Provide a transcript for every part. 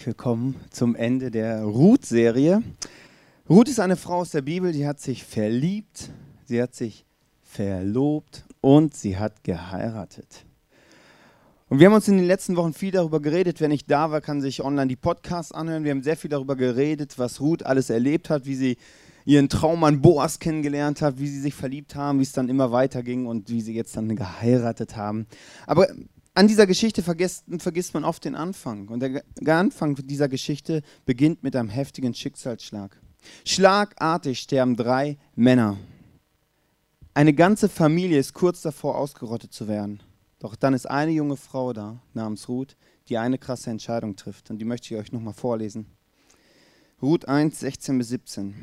herzlich willkommen zum Ende der Ruth-Serie. Ruth ist eine Frau aus der Bibel, die hat sich verliebt, sie hat sich verlobt und sie hat geheiratet. Und wir haben uns in den letzten Wochen viel darüber geredet. Wer nicht da war, kann sich online die Podcasts anhören. Wir haben sehr viel darüber geredet, was Ruth alles erlebt hat, wie sie ihren Traum an Boas kennengelernt hat, wie sie sich verliebt haben, wie es dann immer weiterging und wie sie jetzt dann geheiratet haben. Aber an dieser Geschichte vergisst, vergisst man oft den Anfang. Und der, Anfang dieser Geschichte beginnt mit einem heftigen Schicksalsschlag. Schlagartig sterben drei Männer. Eine ganze Familie ist kurz davor, ausgerottet zu werden. Doch dann ist eine junge Frau da, namens Ruth, die eine krasse Entscheidung trifft. Und die möchte ich euch nochmal vorlesen. Ruth 1, 16 bis 17.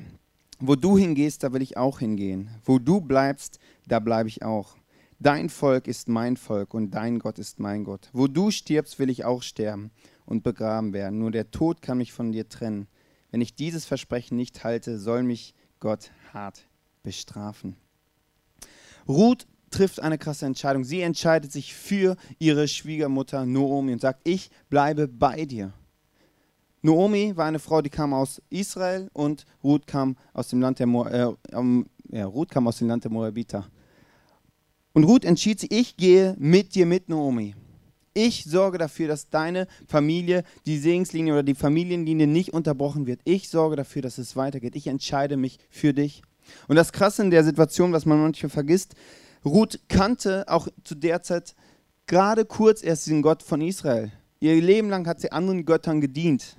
Wo du hingehst, da will ich auch hingehen. Wo du bleibst, da bleibe ich auch. Dein Volk ist mein Volk und dein Gott ist mein Gott. Wo du stirbst, will ich auch sterben und begraben werden. Nur der Tod kann mich von dir trennen. Wenn ich dieses Versprechen nicht halte, soll mich Gott hart bestrafen. Ruth trifft eine krasse Entscheidung. Sie entscheidet sich für ihre Schwiegermutter Noomi und sagt, ich bleibe bei dir. Noomi war eine Frau, die kam aus Israel und Ruth kam aus dem Land der, Mo äh, um, ja, Ruth kam aus dem Land der Moabiter. Und Ruth entschied sich, ich gehe mit dir mit, Naomi. Ich sorge dafür, dass deine Familie, die Segenslinie oder die Familienlinie nicht unterbrochen wird. Ich sorge dafür, dass es weitergeht. Ich entscheide mich für dich. Und das Krasse in der Situation, was man manchmal vergisst, Ruth kannte auch zu der Zeit gerade kurz erst den Gott von Israel. Ihr Leben lang hat sie anderen Göttern gedient.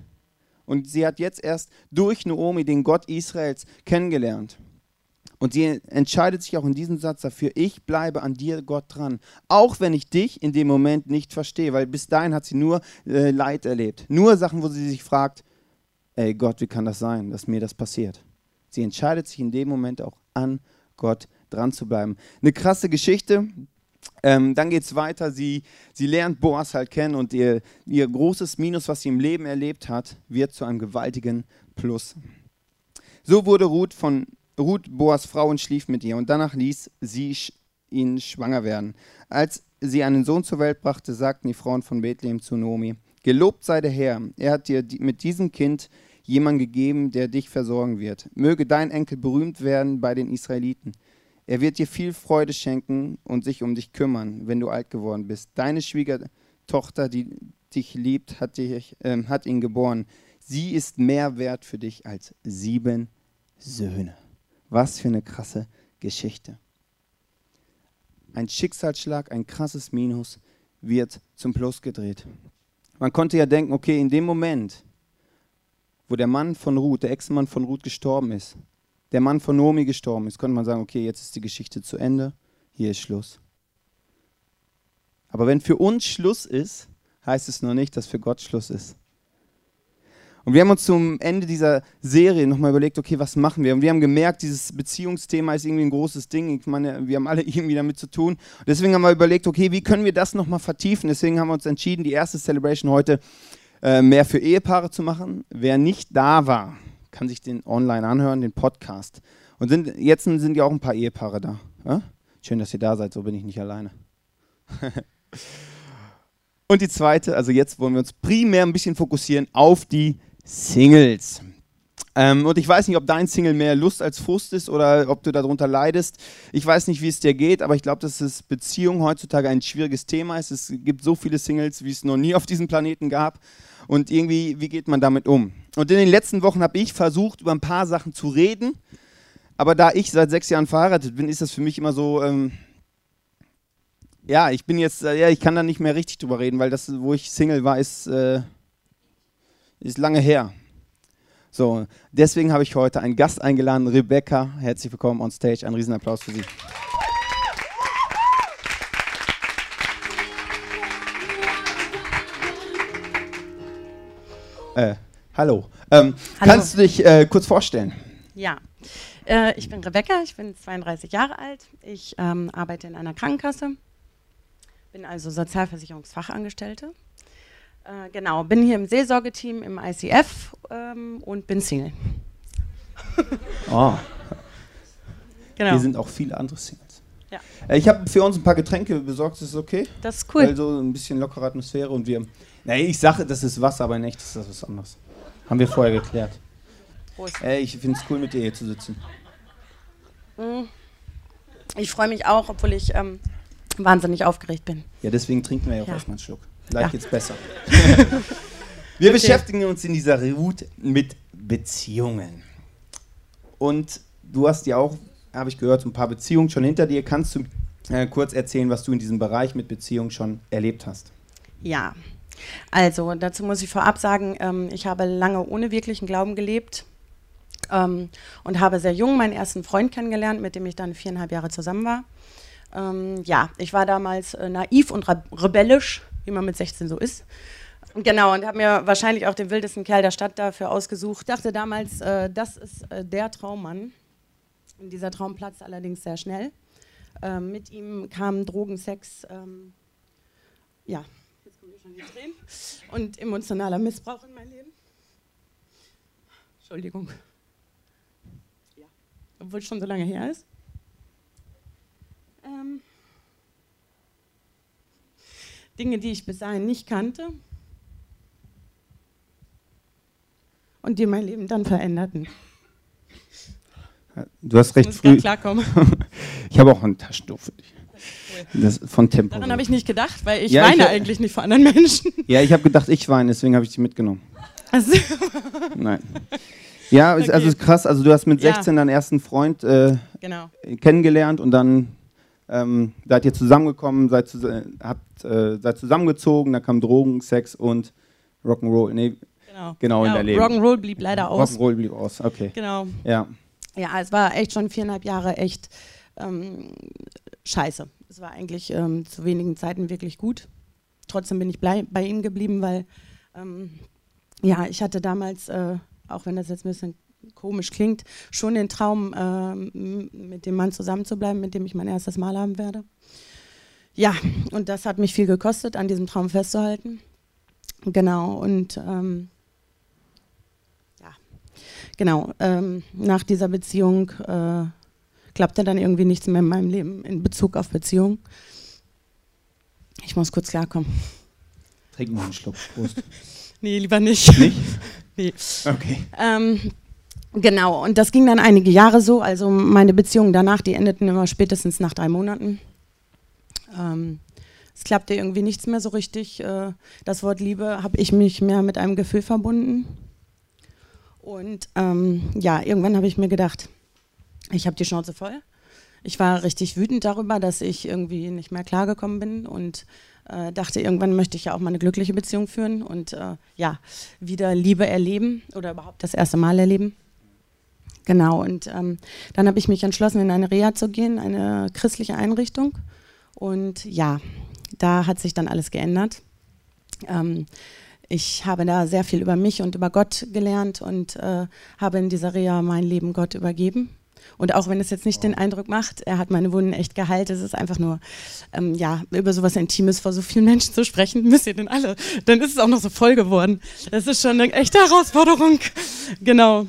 Und sie hat jetzt erst durch Naomi den Gott Israels kennengelernt. Und sie entscheidet sich auch in diesem Satz dafür, ich bleibe an dir, Gott, dran. Auch wenn ich dich in dem Moment nicht verstehe, weil bis dahin hat sie nur äh, Leid erlebt. Nur Sachen, wo sie sich fragt, ey Gott, wie kann das sein, dass mir das passiert? Sie entscheidet sich in dem Moment auch an Gott dran zu bleiben. Eine krasse Geschichte. Ähm, dann geht es weiter. Sie, sie lernt Boas halt kennen und ihr, ihr großes Minus, was sie im Leben erlebt hat, wird zu einem gewaltigen Plus. So wurde Ruth von Ruth Boas Frau und schlief mit ihr, und danach ließ sie ihn schwanger werden. Als sie einen Sohn zur Welt brachte, sagten die Frauen von Bethlehem zu Nomi, Gelobt sei der Herr, er hat dir mit diesem Kind jemand gegeben, der dich versorgen wird. Möge dein Enkel berühmt werden bei den Israeliten. Er wird dir viel Freude schenken und sich um dich kümmern, wenn du alt geworden bist. Deine Schwiegertochter, die dich liebt, hat, dich, äh, hat ihn geboren. Sie ist mehr wert für dich als sieben Söhne. Was für eine krasse Geschichte. Ein Schicksalsschlag, ein krasses Minus wird zum Plus gedreht. Man konnte ja denken, okay, in dem Moment, wo der Mann von Ruth, der Ex-Mann von Ruth gestorben ist, der Mann von Nomi gestorben ist, konnte man sagen, okay, jetzt ist die Geschichte zu Ende, hier ist Schluss. Aber wenn für uns Schluss ist, heißt es noch nicht, dass für Gott Schluss ist. Und wir haben uns zum Ende dieser Serie nochmal überlegt, okay, was machen wir? Und wir haben gemerkt, dieses Beziehungsthema ist irgendwie ein großes Ding. Ich meine, wir haben alle irgendwie damit zu tun. Und deswegen haben wir überlegt, okay, wie können wir das nochmal vertiefen? Deswegen haben wir uns entschieden, die erste Celebration heute äh, mehr für Ehepaare zu machen. Wer nicht da war, kann sich den online anhören, den Podcast. Und sind, jetzt sind ja auch ein paar Ehepaare da. Ja? Schön, dass ihr da seid, so bin ich nicht alleine. Und die zweite, also jetzt wollen wir uns primär ein bisschen fokussieren auf die Singles. Ähm, und ich weiß nicht, ob dein Single mehr Lust als Frust ist oder ob du darunter leidest. Ich weiß nicht, wie es dir geht, aber ich glaube, dass es Beziehung heutzutage ein schwieriges Thema ist. Es gibt so viele Singles, wie es noch nie auf diesem Planeten gab. Und irgendwie, wie geht man damit um? Und in den letzten Wochen habe ich versucht, über ein paar Sachen zu reden. Aber da ich seit sechs Jahren verheiratet bin, ist das für mich immer so, ähm, ja, ich bin jetzt, äh, ja, ich kann da nicht mehr richtig drüber reden, weil das, wo ich Single war, ist, äh, ist lange her. So, deswegen habe ich heute einen Gast eingeladen, Rebecca. Herzlich willkommen on stage. Ein Riesenapplaus für Sie. Äh, hallo. Ähm, hallo. Kannst du dich äh, kurz vorstellen? Ja, äh, ich bin Rebecca, ich bin 32 Jahre alt. Ich ähm, arbeite in einer Krankenkasse, bin also Sozialversicherungsfachangestellte äh, genau, bin hier im Seelsorgeteam im ICF ähm, und bin Single. oh. Genau. Hier sind auch viele andere Singles. Ja. Äh, ich habe für uns ein paar Getränke besorgt, ist das okay? Das ist cool. Also ein bisschen lockere Atmosphäre und wir Nee, ich sage, das ist Wasser, aber in echt ist das was anderes. Haben wir vorher geklärt. Prost. Ey, ich finde es cool, mit dir hier zu sitzen. Mhm. Ich freue mich auch, obwohl ich ähm, wahnsinnig aufgeregt bin. Ja, deswegen trinken wir ja auch ja. erstmal einen Schluck. Vielleicht ja. geht's besser. wir okay. beschäftigen uns in dieser Route mit Beziehungen. Und du hast ja auch, habe ich gehört, ein paar Beziehungen schon hinter dir. Kannst du äh, kurz erzählen, was du in diesem Bereich mit Beziehungen schon erlebt hast? Ja, also dazu muss ich vorab sagen, ähm, ich habe lange ohne wirklichen Glauben gelebt ähm, und habe sehr jung meinen ersten Freund kennengelernt, mit dem ich dann viereinhalb Jahre zusammen war. Ähm, ja, ich war damals äh, naiv und rebellisch, wie man mit 16 so ist. Genau, und habe mir wahrscheinlich auch den wildesten Kerl der Stadt dafür ausgesucht. Dachte damals, äh, das ist äh, der Traummann. Und dieser Traum platzte allerdings sehr schnell. Ähm, mit ihm kamen Drogen, Sex, ähm, ja, jetzt kommen schon die Tränen, und emotionaler Missbrauch in mein Leben. Entschuldigung obwohl es schon so lange her ist. Ähm, Dinge, die ich bis dahin nicht kannte und die mein Leben dann veränderten. Du hast recht früh. Klarkommen. ich habe auch ein Taschentuch für dich. Das von Tempo. Daran habe ich nicht gedacht, weil ich ja, weine ich, eigentlich nicht vor anderen Menschen. Ja, ich habe gedacht, ich weine, deswegen habe ich dich mitgenommen. Also. Nein. Ja, okay. also krass. Also du hast mit 16 ja. deinen ersten Freund äh, genau. kennengelernt und dann ähm, seid ihr zusammengekommen, seid, habt, äh, seid zusammengezogen, da kam Drogen, Sex und Rock'n'Roll. Nee, genau, genau ja, in der Leben. Rock'n'Roll blieb leider aus. Rock'n'Roll blieb aus, okay. Genau. Ja. Ja, es war echt schon viereinhalb Jahre echt ähm, scheiße. Es war eigentlich ähm, zu wenigen Zeiten wirklich gut. Trotzdem bin ich bei ihm geblieben, weil ähm, ja, ich hatte damals äh, auch wenn das jetzt ein bisschen komisch klingt, schon den Traum, äh, mit dem Mann zusammenzubleiben, mit dem ich mein erstes Mal haben werde. Ja, und das hat mich viel gekostet, an diesem Traum festzuhalten. Genau, und ähm, ja, genau, ähm, nach dieser Beziehung äh, klappte dann irgendwie nichts mehr in meinem Leben in Bezug auf Beziehung. Ich muss kurz klarkommen. Trink mal einen Schluck. Prost. nee, lieber nicht. Nicht? Nee. Okay. Ähm, genau, und das ging dann einige Jahre so. Also meine Beziehungen danach, die endeten immer spätestens nach drei Monaten. Ähm, es klappte irgendwie nichts mehr so richtig. Äh, das Wort Liebe habe ich mich mehr mit einem Gefühl verbunden. Und ähm, ja, irgendwann habe ich mir gedacht, ich habe die Schnauze voll. Ich war richtig wütend darüber, dass ich irgendwie nicht mehr klargekommen bin und äh, dachte, irgendwann möchte ich ja auch mal eine glückliche Beziehung führen und äh, ja, wieder Liebe erleben oder überhaupt das erste Mal erleben. Genau, und ähm, dann habe ich mich entschlossen, in eine Reha zu gehen, eine christliche Einrichtung. Und ja, da hat sich dann alles geändert. Ähm, ich habe da sehr viel über mich und über Gott gelernt und äh, habe in dieser Reha mein Leben Gott übergeben. Und auch wenn es jetzt nicht den Eindruck macht, er hat meine Wunden echt geheilt, es ist einfach nur, ähm, ja, über sowas Intimes vor so vielen Menschen zu sprechen, müsst ihr denn alle. Dann ist es auch noch so voll geworden. Das ist schon eine echte Herausforderung. Genau.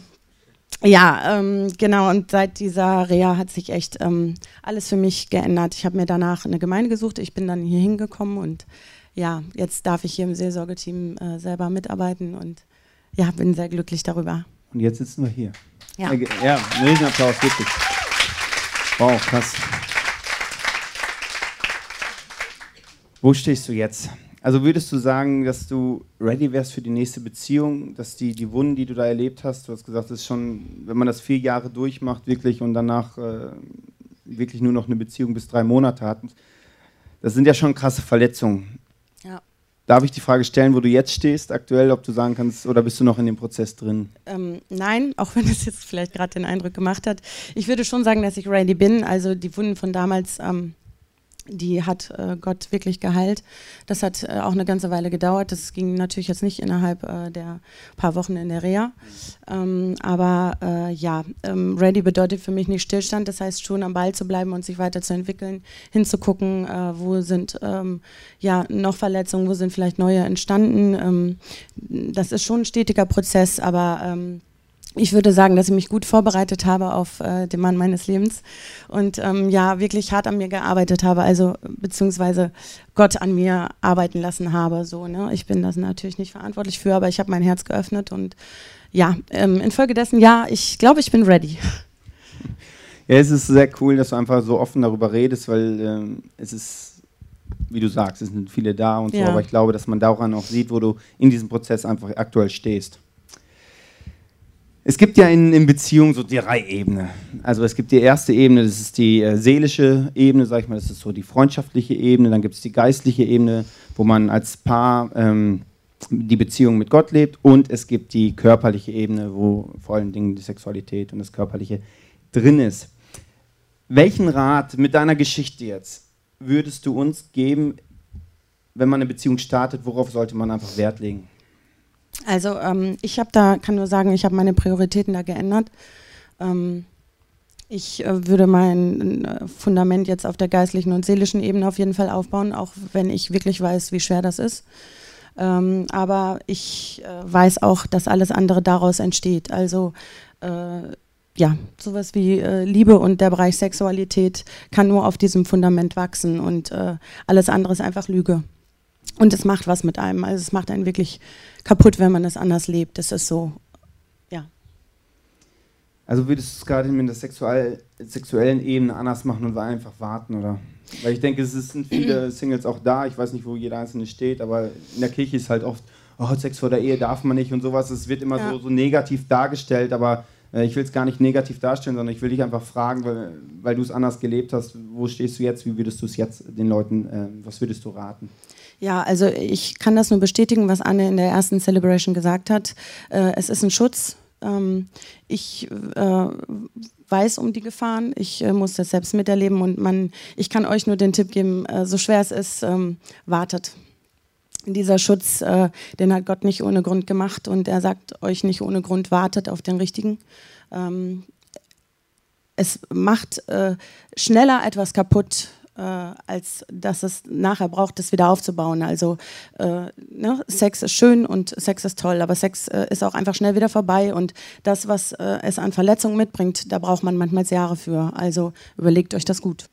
Ja, ähm, genau. Und seit dieser Reha hat sich echt ähm, alles für mich geändert. Ich habe mir danach eine Gemeinde gesucht. Ich bin dann hier hingekommen und ja, jetzt darf ich hier im Seelsorgeteam äh, selber mitarbeiten und ja, bin sehr glücklich darüber. Und jetzt sitzen wir hier. Ja, ja ein Riesenapplaus, wirklich. Wow, krass. Wo stehst du jetzt? Also würdest du sagen, dass du ready wärst für die nächste Beziehung, dass die, die Wunden, die du da erlebt hast, du hast gesagt, das ist schon, wenn man das vier Jahre durchmacht, wirklich und danach äh, wirklich nur noch eine Beziehung bis drei Monate hat, das sind ja schon krasse Verletzungen. Ja. Darf ich die Frage stellen, wo du jetzt stehst, aktuell, ob du sagen kannst, oder bist du noch in dem Prozess drin? Ähm, nein, auch wenn es jetzt vielleicht gerade den Eindruck gemacht hat. Ich würde schon sagen, dass ich ready bin. Also die Wunden von damals ähm, die hat äh, Gott wirklich geheilt. Das hat äh, auch eine ganze Weile gedauert. Das ging natürlich jetzt nicht innerhalb äh, der paar Wochen in der Reha. Ähm, aber äh, ja, ähm, ready bedeutet für mich nicht Stillstand. Das heißt schon am Ball zu bleiben und sich weiterzuentwickeln, hinzugucken, äh, wo sind ähm, ja noch Verletzungen, wo sind vielleicht neue entstanden. Ähm, das ist schon ein stetiger Prozess, aber ähm, ich würde sagen, dass ich mich gut vorbereitet habe auf äh, den Mann meines Lebens und ähm, ja, wirklich hart an mir gearbeitet habe, also beziehungsweise Gott an mir arbeiten lassen habe. So, ne? Ich bin das natürlich nicht verantwortlich für, aber ich habe mein Herz geöffnet und ja, ähm, infolgedessen, ja, ich glaube, ich bin ready. Ja, es ist sehr cool, dass du einfach so offen darüber redest, weil ähm, es ist, wie du sagst, es sind viele da und so, aber ich glaube, dass man daran auch sieht, wo du in diesem Prozess einfach aktuell stehst. Es gibt ja in, in Beziehungen so drei Ebenen. Also es gibt die erste Ebene, das ist die äh, seelische Ebene, sag ich mal, das ist so die freundschaftliche Ebene. Dann gibt es die geistliche Ebene, wo man als Paar ähm, die Beziehung mit Gott lebt. Und es gibt die körperliche Ebene, wo vor allen Dingen die Sexualität und das Körperliche drin ist. Welchen Rat mit deiner Geschichte jetzt würdest du uns geben, wenn man eine Beziehung startet? Worauf sollte man einfach Wert legen? Also ähm, ich habe da, kann nur sagen, ich habe meine Prioritäten da geändert. Ähm, ich äh, würde mein äh, Fundament jetzt auf der geistlichen und seelischen Ebene auf jeden Fall aufbauen, auch wenn ich wirklich weiß, wie schwer das ist. Ähm, aber ich äh, weiß auch, dass alles andere daraus entsteht. Also äh, ja, sowas wie äh, Liebe und der Bereich Sexualität kann nur auf diesem Fundament wachsen und äh, alles andere ist einfach Lüge. Und es macht was mit einem. Also es macht einen wirklich kaputt, wenn man es anders lebt. Das ist so, ja. Also würdest du es gerade in der sexuell, sexuellen Ebene anders machen und einfach warten, oder? Weil ich denke, es sind viele Singles auch da. Ich weiß nicht, wo jeder Einzelne steht, aber in der Kirche ist halt oft, oh, Sex vor der Ehe darf man nicht und sowas. Es wird immer ja. so, so negativ dargestellt, aber äh, ich will es gar nicht negativ darstellen, sondern ich will dich einfach fragen, weil, weil du es anders gelebt hast. Wo stehst du jetzt? Wie würdest du es jetzt den Leuten, äh, was würdest du raten? Ja, also ich kann das nur bestätigen, was Anne in der ersten Celebration gesagt hat. Äh, es ist ein Schutz. Ähm, ich äh, weiß um die Gefahren. Ich äh, muss das selbst miterleben und man, ich kann euch nur den Tipp geben, äh, so schwer es ist, ähm, wartet. Dieser Schutz, äh, den hat Gott nicht ohne Grund gemacht und er sagt euch nicht ohne Grund, wartet auf den richtigen. Ähm, es macht äh, schneller etwas kaputt, als dass es nachher braucht, das wieder aufzubauen. Also äh, ne? Sex ist schön und Sex ist toll, aber Sex äh, ist auch einfach schnell wieder vorbei und das, was äh, es an Verletzungen mitbringt, da braucht man manchmal Jahre für. Also überlegt euch das gut.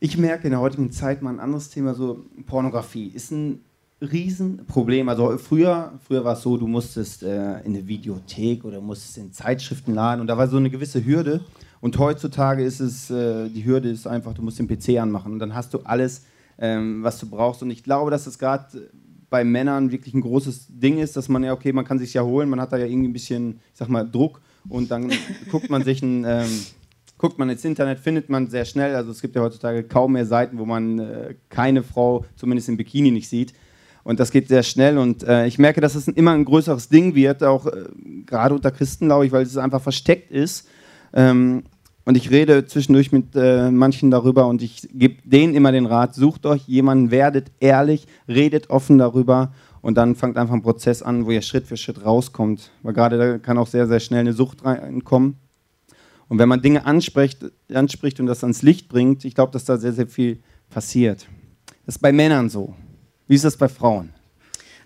Ich merke in der heutigen Zeit mal ein anderes Thema, so Pornografie ist ein Riesenproblem. Also früher, früher war es so, du musstest äh, in eine Videothek oder musstest in Zeitschriften laden und da war so eine gewisse Hürde. Und heutzutage ist es, äh, die Hürde ist einfach, du musst den PC anmachen und dann hast du alles, ähm, was du brauchst. Und ich glaube, dass es gerade bei Männern wirklich ein großes Ding ist, dass man ja, okay, man kann sich ja holen, man hat da ja irgendwie ein bisschen, ich sag mal, Druck und dann guckt man sich ein, ähm, guckt man ins Internet, findet man sehr schnell, also es gibt ja heutzutage kaum mehr Seiten, wo man äh, keine Frau, zumindest im Bikini, nicht sieht. Und das geht sehr schnell und äh, ich merke, dass es immer ein größeres Ding wird, auch äh, gerade unter Christen, glaube ich, weil es einfach versteckt ist. Ähm, und ich rede zwischendurch mit äh, manchen darüber und ich gebe denen immer den Rat, sucht euch jemanden, werdet ehrlich, redet offen darüber und dann fangt einfach ein Prozess an, wo ihr Schritt für Schritt rauskommt. Weil gerade da kann auch sehr, sehr schnell eine Sucht reinkommen. Und wenn man Dinge anspricht, anspricht und das ans Licht bringt, ich glaube, dass da sehr, sehr viel passiert. Das ist bei Männern so. Wie ist das bei Frauen?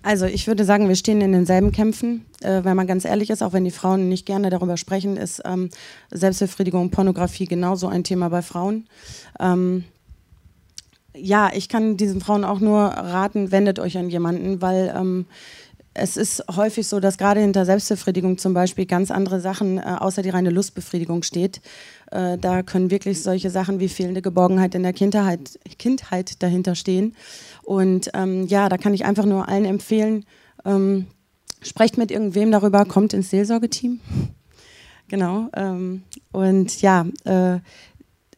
Also ich würde sagen, wir stehen in denselben Kämpfen. Äh, wenn man ganz ehrlich ist, auch wenn die Frauen nicht gerne darüber sprechen, ist ähm, Selbstbefriedigung, Pornografie genauso ein Thema bei Frauen. Ähm, ja, ich kann diesen Frauen auch nur raten, wendet euch an jemanden, weil ähm, es ist häufig so, dass gerade hinter Selbstbefriedigung zum Beispiel ganz andere Sachen äh, außer die reine Lustbefriedigung steht. Äh, da können wirklich solche Sachen wie fehlende Geborgenheit in der Kindheit, Kindheit dahinter stehen. Und ähm, ja, da kann ich einfach nur allen empfehlen, ähm, sprecht mit irgendwem darüber, kommt ins Seelsorgeteam. genau. Ähm, und ja, äh,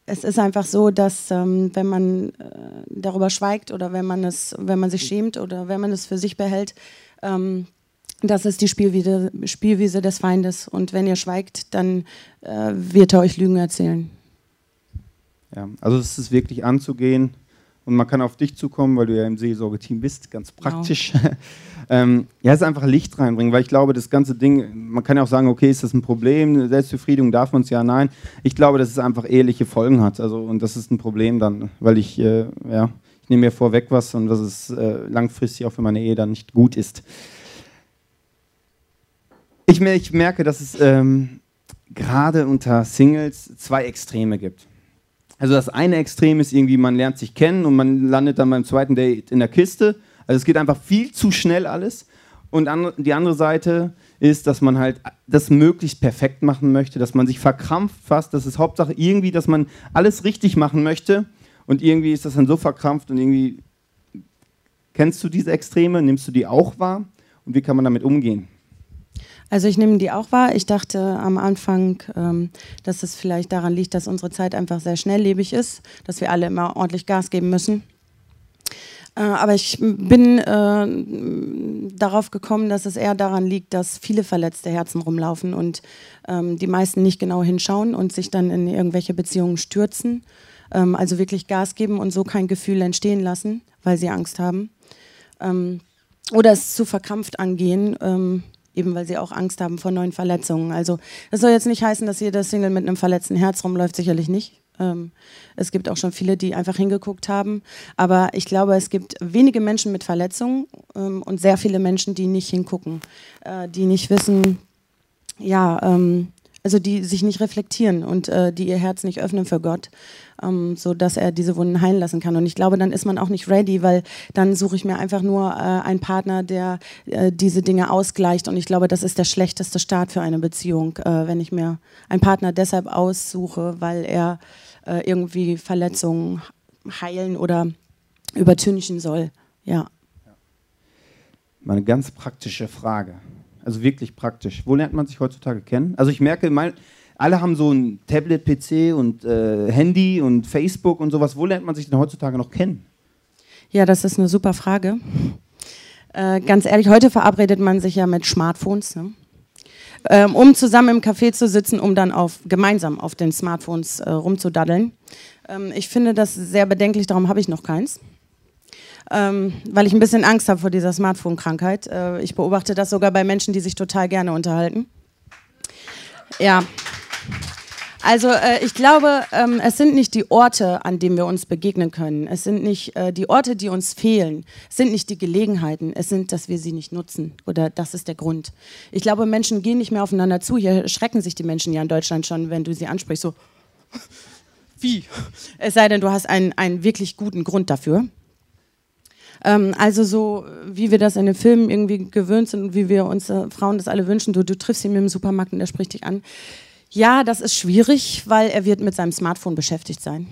es ist einfach so, dass ähm, wenn man äh, darüber schweigt oder wenn man es, wenn man sich schämt oder wenn man es für sich behält, ähm, das ist die Spielwiese, Spielwiese des Feindes. Und wenn ihr schweigt, dann äh, wird er euch Lügen erzählen. Ja, also es ist wirklich anzugehen und man kann auf dich zukommen, weil du ja im Seelsorgeteam bist, ganz genau. praktisch. Genau. ähm, ja, es ist einfach Licht reinbringen, weil ich glaube, das ganze Ding, man kann ja auch sagen, okay, ist das ein Problem? Selbstbefriedigung darf man es ja, nein. Ich glaube, dass es einfach ehrliche Folgen hat. Also, und das ist ein Problem dann, weil ich, äh, ja, ich nehme mir vorweg was und was es äh, langfristig auch für meine Ehe dann nicht gut ist. ich, ich, merke, dass es ähm, gerade unter Singles zwei Extreme gibt. Also das eine Extrem ist irgendwie, man lernt sich kennen und man landet dann beim zweiten Date in der Kiste. Also es geht einfach viel zu schnell alles. Und die andere Seite ist, dass man halt das möglichst perfekt machen möchte, dass man sich verkrampft fast. Das ist Hauptsache irgendwie, dass man alles richtig machen möchte. Und irgendwie ist das dann so verkrampft und irgendwie. Kennst du diese Extreme? Nimmst du die auch wahr? Und wie kann man damit umgehen? Also ich nehme die auch wahr. Ich dachte am Anfang, ähm, dass es vielleicht daran liegt, dass unsere Zeit einfach sehr schnelllebig ist, dass wir alle immer ordentlich Gas geben müssen. Äh, aber ich bin äh, darauf gekommen, dass es eher daran liegt, dass viele verletzte Herzen rumlaufen und ähm, die meisten nicht genau hinschauen und sich dann in irgendwelche Beziehungen stürzen. Ähm, also wirklich Gas geben und so kein Gefühl entstehen lassen, weil sie Angst haben. Ähm, oder es zu verkrampft angehen ähm, eben weil sie auch Angst haben vor neuen Verletzungen. Also das soll jetzt nicht heißen, dass jeder Single mit einem verletzten Herz rumläuft, sicherlich nicht. Ähm, es gibt auch schon viele, die einfach hingeguckt haben. Aber ich glaube, es gibt wenige Menschen mit Verletzungen ähm, und sehr viele Menschen, die nicht hingucken, äh, die nicht wissen, ja, ähm, also die sich nicht reflektieren und äh, die ihr Herz nicht öffnen für Gott, ähm, so dass er diese Wunden heilen lassen kann. Und ich glaube, dann ist man auch nicht ready, weil dann suche ich mir einfach nur äh, einen Partner, der äh, diese Dinge ausgleicht. Und ich glaube, das ist der schlechteste Start für eine Beziehung, äh, wenn ich mir einen Partner deshalb aussuche, weil er äh, irgendwie Verletzungen heilen oder übertünchen soll. Ja. Mal eine ganz praktische Frage. Also wirklich praktisch. Wo lernt man sich heutzutage kennen? Also ich merke, mein, alle haben so ein Tablet, PC und äh, Handy und Facebook und sowas. Wo lernt man sich denn heutzutage noch kennen? Ja, das ist eine super Frage. Äh, ganz ehrlich, heute verabredet man sich ja mit Smartphones, ne? ähm, um zusammen im Café zu sitzen, um dann auf, gemeinsam auf den Smartphones äh, rumzudaddeln. Ähm, ich finde das sehr bedenklich, darum habe ich noch keins ähm, weil ich ein bisschen Angst habe vor dieser Smartphone-Krankheit. Äh, ich beobachte das sogar bei Menschen, die sich total gerne unterhalten. Ja. Also äh, ich glaube, ähm, es sind nicht die Orte, an denen wir uns begegnen können. Es sind nicht äh, die Orte, die uns fehlen. Es sind nicht die Gelegenheiten. Es sind, dass wir sie nicht nutzen. Oder das ist der Grund. Ich glaube, Menschen gehen nicht mehr aufeinander zu. Hier schrecken sich die Menschen ja in Deutschland schon, wenn du sie ansprichst. So, wie? Es sei denn, du hast einen, einen wirklich guten Grund dafür. Ähm, also so, wie wir das in den Filmen irgendwie gewöhnt sind und wie wir uns äh, Frauen das alle wünschen, du, du triffst ihn im Supermarkt und er spricht dich an. Ja, das ist schwierig, weil er wird mit seinem Smartphone beschäftigt sein.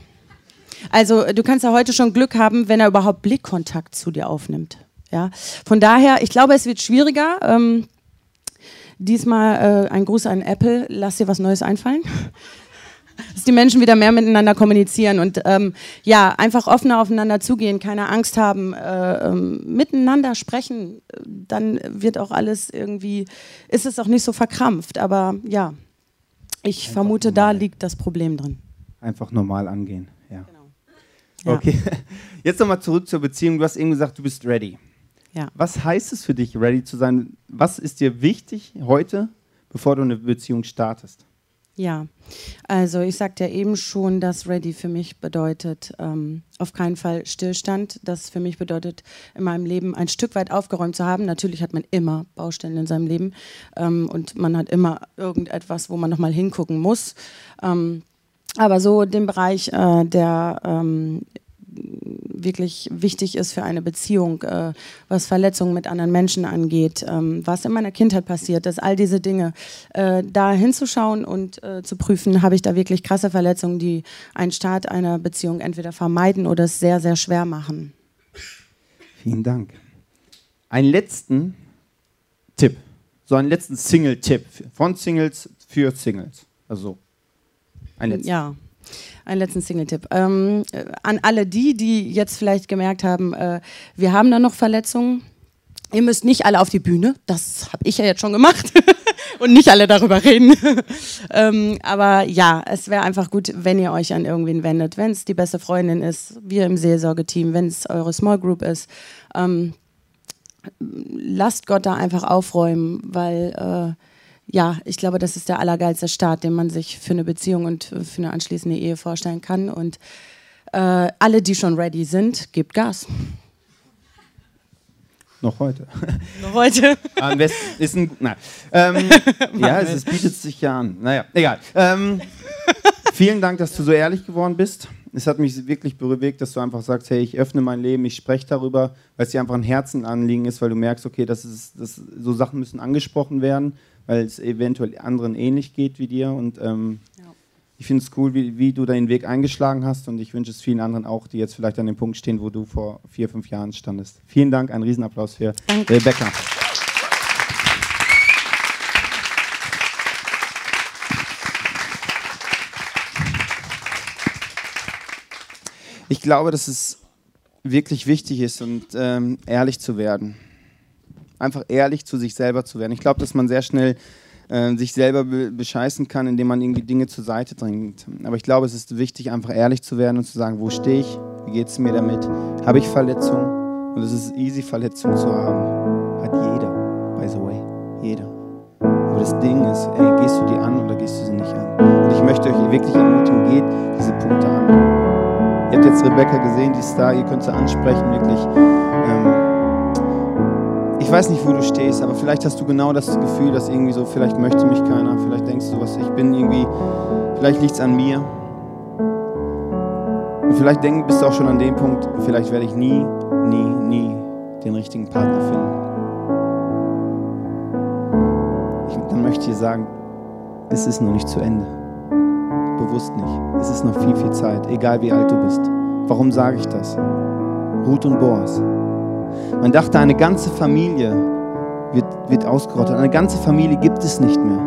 Also du kannst ja heute schon Glück haben, wenn er überhaupt Blickkontakt zu dir aufnimmt. Ja? Von daher, ich glaube, es wird schwieriger. Ähm, diesmal äh, ein Gruß an Apple, lass dir was Neues einfallen dass die Menschen wieder mehr miteinander kommunizieren und ähm, ja, einfach offener aufeinander zugehen, keine Angst haben, äh, ähm, miteinander sprechen, dann wird auch alles irgendwie, ist es auch nicht so verkrampft. Aber ja, ich einfach vermute, normal. da liegt das Problem drin. Einfach normal angehen, ja. Genau. Ja. Okay, jetzt nochmal zurück zur Beziehung. Du hast eben gesagt, du bist ready. Ja. Was heißt es für dich, ready zu sein? Was ist dir wichtig heute, bevor du eine Beziehung startest? Ja, also ich sagte ja eben schon, dass Ready für mich bedeutet ähm, auf keinen Fall Stillstand. Das für mich bedeutet, in meinem Leben ein Stück weit aufgeräumt zu haben. Natürlich hat man immer Baustellen in seinem Leben ähm, und man hat immer irgendetwas, wo man nochmal hingucken muss. Ähm, aber so den Bereich äh, der ähm, wirklich wichtig ist für eine Beziehung, äh, was Verletzungen mit anderen Menschen angeht, ähm, was in meiner Kindheit passiert ist, all diese Dinge, äh, da hinzuschauen und äh, zu prüfen, habe ich da wirklich krasse Verletzungen, die einen Start einer Beziehung entweder vermeiden oder es sehr, sehr schwer machen. Vielen Dank. Einen letzten Tipp, so einen letzten Single-Tipp von Singles für Singles. Also ein letzten. Ja einen letzten Single-Tipp. Ähm, äh, an alle die, die jetzt vielleicht gemerkt haben, äh, wir haben da noch Verletzungen. Ihr müsst nicht alle auf die Bühne, das habe ich ja jetzt schon gemacht und nicht alle darüber reden. ähm, aber ja, es wäre einfach gut, wenn ihr euch an irgendwen wendet, wenn es die beste Freundin ist, wir im Seelsorgeteam, wenn es eure Small Group ist. Ähm, lasst Gott da einfach aufräumen, weil äh, ja, ich glaube, das ist der allergeilste Start, den man sich für eine Beziehung und für eine anschließende Ehe vorstellen kann. Und äh, alle, die schon ready sind, gebt Gas. Noch heute. Noch heute. Am besten ist ein. Nein. Ähm, ja, es, es, bietet sich ja an. Naja, egal. Ähm, vielen Dank, dass du so ehrlich geworden bist. Es hat mich wirklich bewegt, dass du einfach sagst, hey, ich öffne mein Leben, ich spreche darüber, weil es dir einfach ein Herzenanliegen ist, weil du merkst, okay, das ist, das, so Sachen müssen angesprochen werden, weil es eventuell anderen ähnlich geht wie dir. Und ähm, ja. ich finde es cool, wie, wie du deinen Weg eingeschlagen hast und ich wünsche es vielen anderen auch, die jetzt vielleicht an dem Punkt stehen, wo du vor vier, fünf Jahren standest. Vielen Dank, ein Riesenapplaus für Danke. Rebecca. Ich glaube, dass es wirklich wichtig ist und ähm, ehrlich zu werden. Einfach ehrlich zu sich selber zu werden. Ich glaube, dass man sehr schnell äh, sich selber be bescheißen kann, indem man irgendwie Dinge zur Seite dringt. Aber ich glaube, es ist wichtig, einfach ehrlich zu werden und zu sagen, wo stehe ich, wie geht es mir damit, habe ich Verletzungen und es ist easy, Verletzungen zu haben. Hat jeder, by the way, jeder. Aber das Ding ist, ey, gehst du die an oder gehst du sie nicht an? Und ich möchte euch wirklich ermutigen, geht diese Punkte an. Ihr habt jetzt Rebecca gesehen, die ist da, ihr könnt sie ansprechen, wirklich. Ähm, ich weiß nicht, wo du stehst, aber vielleicht hast du genau das Gefühl, dass irgendwie so, vielleicht möchte mich keiner, vielleicht denkst du was, ich bin irgendwie, vielleicht liegt es an mir. Und vielleicht denk, bist du auch schon an dem Punkt, vielleicht werde ich nie, nie, nie den richtigen Partner finden. Ich, dann möchte ich dir sagen, es ist noch nicht zu Ende bewusst nicht. Es ist noch viel, viel Zeit, egal wie alt du bist. Warum sage ich das? Ruth und Boas. Man dachte, eine ganze Familie wird, wird ausgerottet. Eine ganze Familie gibt es nicht mehr.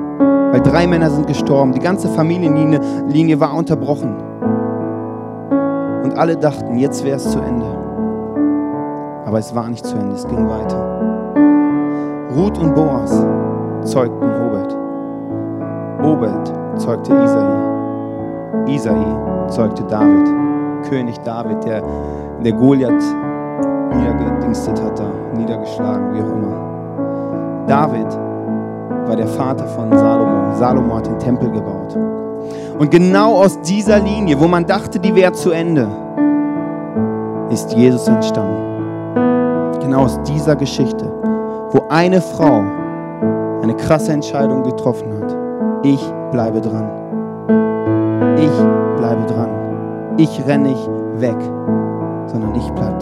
Weil drei Männer sind gestorben. Die ganze Familienlinie Linie war unterbrochen. Und alle dachten, jetzt wäre es zu Ende. Aber es war nicht zu Ende, es ging weiter. Ruth und Boas zeugten Obed. Obed zeugte Isai. Isai zeugte David, König David, der, der Goliath niedergedingstet hat, niedergeschlagen, wie auch immer. David war der Vater von Salomo. Salomo hat den Tempel gebaut. Und genau aus dieser Linie, wo man dachte, die wäre zu Ende, ist Jesus entstanden. Genau aus dieser Geschichte, wo eine Frau eine krasse Entscheidung getroffen hat. Ich bleibe dran. Ich bleibe dran. Ich renne nicht weg, sondern ich bleibe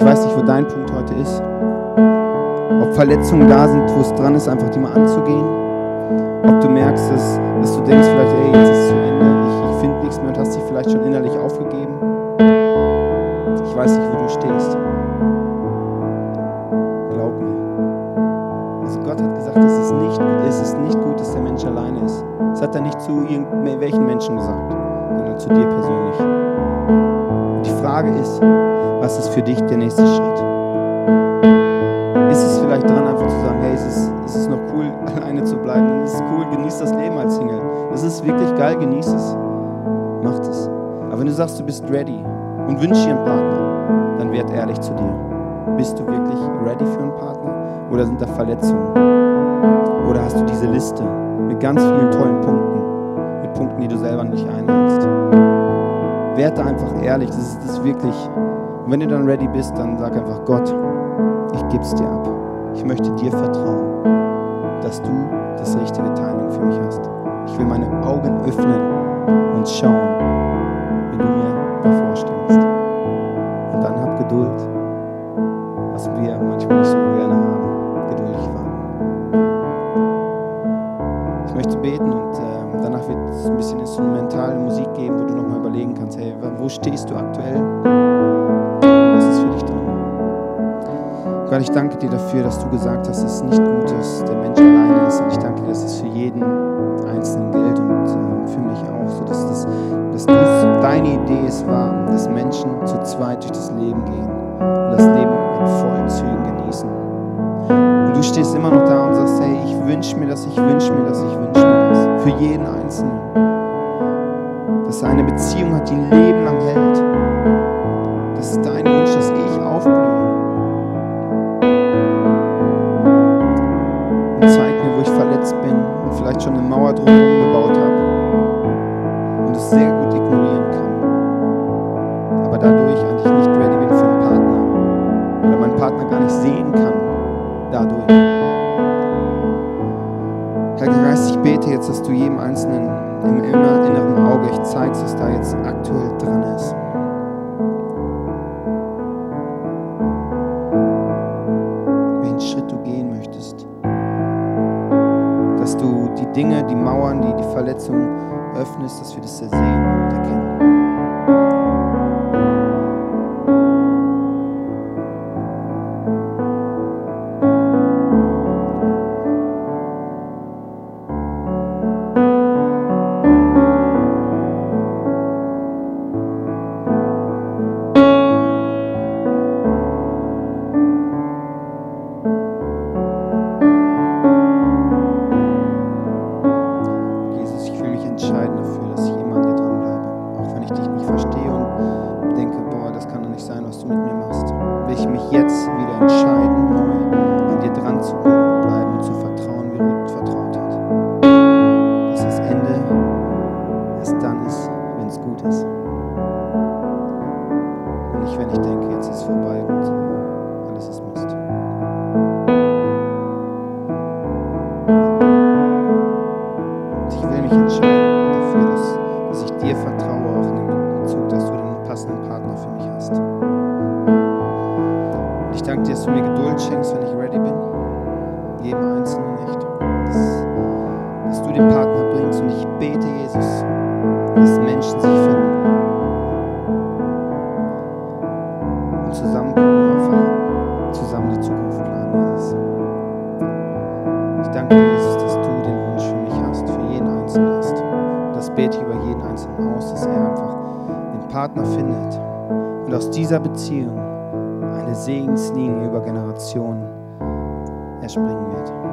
ich weiß nicht, wo dein Punkt heute ist. Ob Verletzungen da sind, wo es dran ist, einfach die mal anzugehen. Ob du merkst, dass, dass du denkst, vielleicht, ey, jetzt ist es zu Ende, ich, ich finde nichts mehr und hast dich vielleicht schon innerlich aufgegeben. Ich weiß nicht, wo du stehst. Glaub mir. Also Gott hat gesagt, es nicht, es ist nicht gut, dass der Mensch alleine ist. Das hat er nicht zu irgendwelchen Menschen gesagt, sondern zu dir persönlich. Die Frage ist, was ist für dich der nächste Schritt? Ist es vielleicht dran, einfach zu sagen, hey, ist es, ist es noch cool, alleine zu bleiben? Dann ist es cool, genieß das Leben als Single. Das ist wirklich geil, genieß es. Macht es. Aber wenn du sagst, du bist ready und wünschst dir einen Partner, dann werd ehrlich zu dir. Bist du wirklich ready für einen Partner? Oder sind da Verletzungen? Oder hast du diese Liste? mit ganz vielen tollen Punkten, mit Punkten, die du selber nicht einhältst. Werte einfach ehrlich, das ist das wirklich. Und wenn du dann ready bist, dann sag einfach Gott, ich geb's dir ab. Ich möchte dir vertrauen, dass du das richtige Timing für mich hast. Ich will meine Augen öffnen und schauen, dir dafür, dass du gesagt hast, dass es nicht gut ist, der Mensch alleine ist. Und ich danke dir, dass es für jeden Einzelnen gilt und äh, für mich auch, so dass, das, dass du, deine Idee es war, dass Menschen zu zweit durch das Leben gehen und das Leben in vollen Zügen genießen. Und du stehst immer noch da und sagst, hey, ich wünsche mir das, ich wünsche mir das, ich wünsche mir das. Für jeden Einzelnen. Dass er eine Beziehung hat, die ein Leben lang hält. Verletzt bin und vielleicht schon eine Mauer drumherum gebaut habe. Und es sehr gut ignorieren kann. Aber dadurch eigentlich nicht ready bin für einen Partner. Oder mein Partner sehen kann dadurch. Heiliger Geist, ich bete jetzt, dass du jedem Einzelnen im inneren Auge echt zeigst, was da jetzt aktuell dran ist. Verletzungen öffnest, dass wir das sehen und erkennen. Danke dir, dass du mir Geduld schenkst, wenn ich ready bin. Jedem Einzelnen echt. Dass, dass du den Partner bringst. Und ich bete, Jesus, dass Menschen sich finden. Und zusammenkommen, einfach zusammen die Zukunft planen, Jesus. Ich danke dir, Jesus, dass du den Wunsch für mich hast, für jeden Einzelnen hast. Das bete ich über jeden Einzelnen aus, dass er einfach den Partner findet und aus dieser Beziehung eine Segenslinie über Generationen erspringen wird.